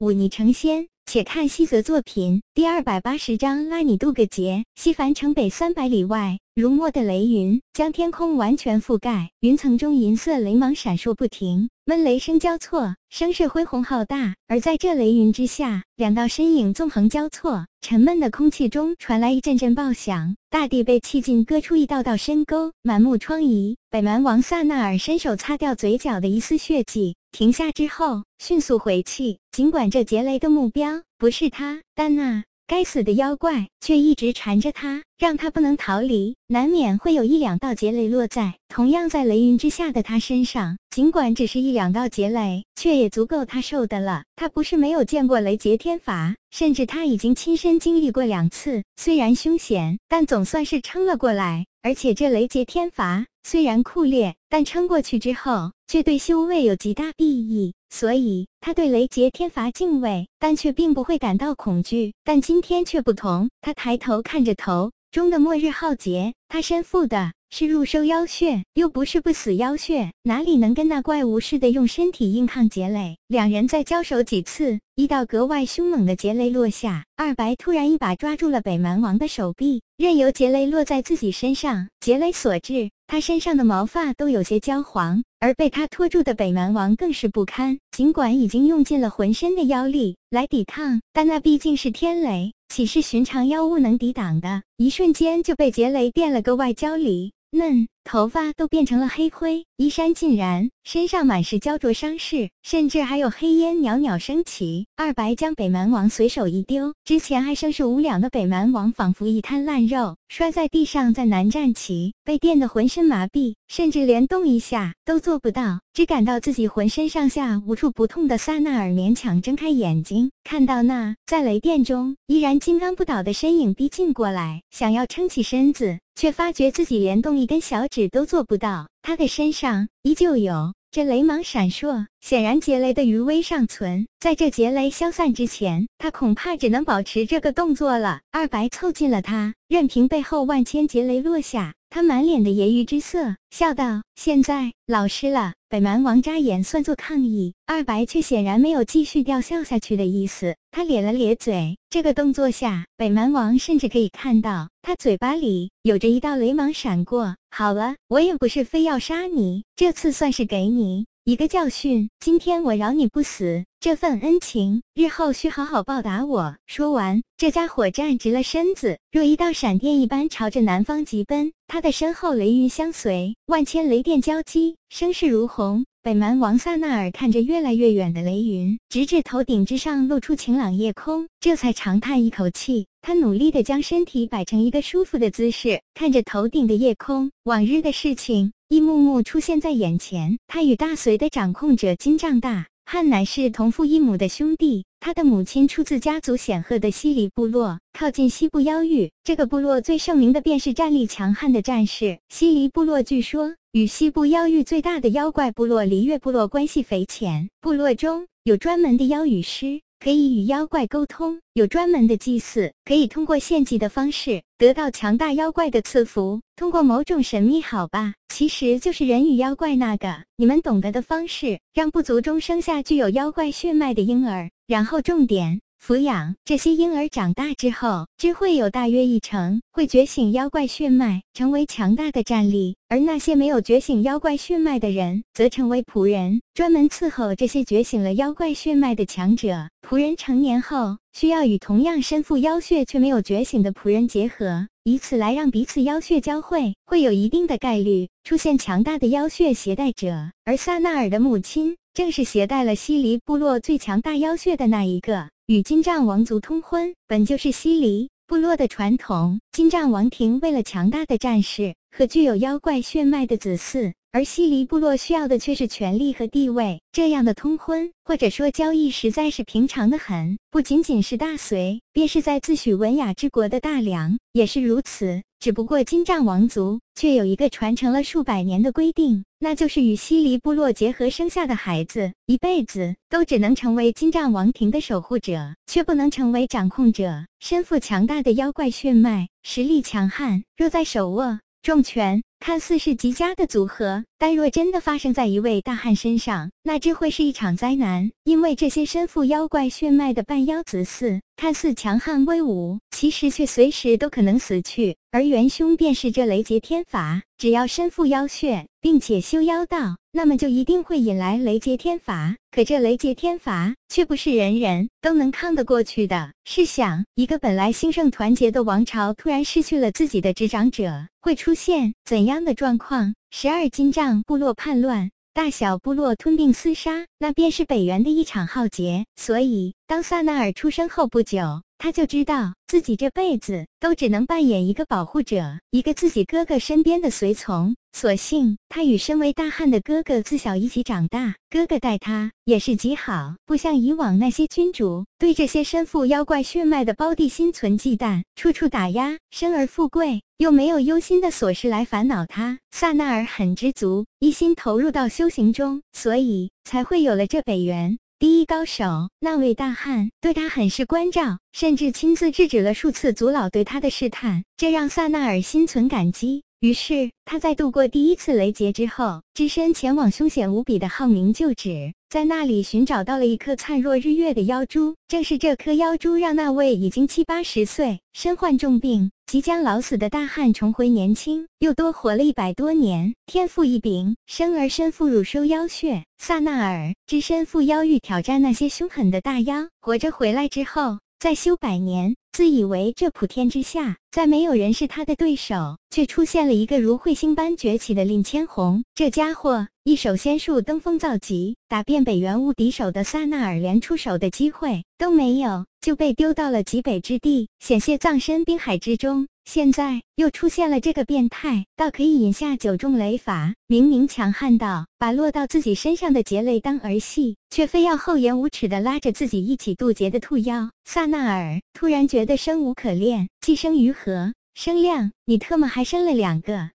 忤逆成仙。且看西泽作品第二百八十章，拉你渡个劫。西凡城北三百里外，如墨的雷云将天空完全覆盖，云层中银色雷芒闪烁不停，闷雷声交错，声势恢宏浩大。而在这雷云之下，两道身影纵横交错，沉闷的空气中传来一阵阵爆响，大地被气劲割出一道道深沟，满目疮痍。北蛮王萨纳尔伸手擦掉嘴角的一丝血迹。停下之后，迅速回气。尽管这劫雷的目标不是他，但那该死的妖怪却一直缠着他，让他不能逃离。难免会有一两道劫雷落在同样在雷云之下的他身上。尽管只是一两道劫雷，却也足够他受的了。他不是没有见过雷劫天罚，甚至他已经亲身经历过两次。虽然凶险，但总算是撑了过来。而且这雷劫天罚虽然酷烈，但撑过去之后。却对修为有极大裨益，所以他对雷劫天罚敬畏，但却并不会感到恐惧。但今天却不同，他抬头看着头中的末日浩劫，他身负的是入收妖血，又不是不死妖血，哪里能跟那怪物似的用身体硬抗劫雷？两人再交手几次，一道格外凶猛的劫雷落下，二白突然一把抓住了北蛮王的手臂，任由劫雷落在自己身上，劫雷所致。他身上的毛发都有些焦黄，而被他拖住的北蛮王更是不堪。尽管已经用尽了浑身的妖力来抵抗，但那毕竟是天雷，岂是寻常妖物能抵挡的？一瞬间就被劫雷电了个外焦里嫩。头发都变成了黑灰，衣衫尽染，身上满是焦灼伤势，甚至还有黑烟袅袅升起。二白将北蛮王随手一丢，之前还声势无两的北蛮王仿佛一滩烂肉，摔在地上再难站起，被电得浑身麻痹，甚至连动一下都做不到，只感到自己浑身上下无处不痛的萨纳尔勉强睁开眼睛，看到那在雷电中依然金刚不倒的身影逼近过来，想要撑起身子。却发觉自己连动一根小指都做不到，他的身上依旧有这雷芒闪烁，显然劫雷的余威尚存。在这劫雷消散之前，他恐怕只能保持这个动作了。二白凑近了他，任凭背后万千劫雷落下，他满脸的揶揄之色，笑道：“现在老实了。”北蛮王眨眼，算作抗议。二白却显然没有继续掉笑下去的意思，他咧了咧嘴。这个动作下，北蛮王甚至可以看到他嘴巴里有着一道雷芒闪过。好了，我也不是非要杀你，这次算是给你。一个教训，今天我饶你不死，这份恩情日后需好好报答我。说完，这家伙站直了身子，若一道闪电一般朝着南方疾奔。他的身后雷云相随，万千雷电交击，声势如虹。北蛮王萨纳尔看着越来越远的雷云，直至头顶之上露出晴朗夜空，这才长叹一口气。他努力地将身体摆成一个舒服的姿势，看着头顶的夜空，往日的事情。一幕幕出现在眼前。他与大隋的掌控者金帐大汉乃是同父异母的兄弟。他的母亲出自家族显赫的西黎部落，靠近西部妖域。这个部落最盛名的便是战力强悍的战士。西黎部落据说与西部妖域最大的妖怪部落离月部落关系匪浅。部落中有专门的妖语师。可以与妖怪沟通，有专门的祭祀，可以通过献祭的方式得到强大妖怪的赐福。通过某种神秘，好吧，其实就是人与妖怪那个你们懂得的方式，让部族中生下具有妖怪血脉的婴儿，然后重点。抚养这些婴儿长大之后，只会有大约一成会觉醒妖怪血脉，成为强大的战力；而那些没有觉醒妖怪血脉的人，则成为仆人，专门伺候这些觉醒了妖怪血脉的强者。仆人成年后，需要与同样身负妖血却没有觉醒的仆人结合，以此来让彼此妖血交汇，会有一定的概率出现强大的妖血携带者。而萨纳尔的母亲正是携带了西黎部落最强大妖血的那一个。与金帐王族通婚，本就是西黎部落的传统。金帐王庭为了强大的战士和具有妖怪血脉的子嗣，而西黎部落需要的却是权力和地位。这样的通婚或者说交易，实在是平常的很。不仅仅是大隋，便是在自诩文雅之国的大梁也是如此。只不过金帐王族却有一个传承了数百年的规定，那就是与西黎部落结合生下的孩子，一辈子都只能成为金帐王庭的守护者，却不能成为掌控者。身负强大的妖怪血脉，实力强悍，若在手握重权。看似是极佳的组合，但若真的发生在一位大汉身上，那只会是一场灾难。因为这些身负妖怪血脉的半妖子嗣，看似强悍威武，其实却随时都可能死去。而元凶便是这雷劫天法，只要身负妖血，并且修妖道，那么就一定会引来雷劫天罚。可这雷劫天罚却不是人人都能抗得过去的。试想，一个本来兴盛团结的王朝，突然失去了自己的执掌者，会出现怎样的状况？十二金帐部落叛乱。大小部落吞并厮杀，那便是北元的一场浩劫。所以，当萨纳尔出生后不久，他就知道自己这辈子都只能扮演一个保护者，一个自己哥哥身边的随从。所幸，他与身为大汉的哥哥自小一起长大，哥哥待他也是极好，不像以往那些君主对这些身负妖怪血脉的胞弟心存忌惮，处处打压。生而富贵，又没有忧心的琐事来烦恼他。萨纳尔很知足，一心投入到修行中，所以才会有了这北元。第一高手那位大汉对他很是关照，甚至亲自制止了数次族老对他的试探，这让萨纳尔心存感激。于是他在度过第一次雷劫之后，只身前往凶险无比的浩明旧址，在那里寻找到了一颗灿若日月的妖珠。正是这颗妖珠，让那位已经七八十岁、身患重病、即将老死的大汉重回年轻，又多活了一百多年。天赋异禀，生而身负乳收妖血。萨纳尔只身赴妖域挑战那些凶狠的大妖，活着回来之后。再修百年，自以为这普天之下再没有人是他的对手，却出现了一个如彗星般崛起的令千红。这家伙一手仙术登峰造极，打遍北元无敌手的萨纳尔连出手的机会都没有，就被丢到了极北之地，险些葬身冰海之中。现在又出现了这个变态，倒可以引下九重雷法。明明强悍到把落到自己身上的劫雷当儿戏，却非要厚颜无耻的拉着自己一起渡劫的兔妖萨纳尔，突然觉觉得生无可恋。既生于何生亮，你特么还生了两个。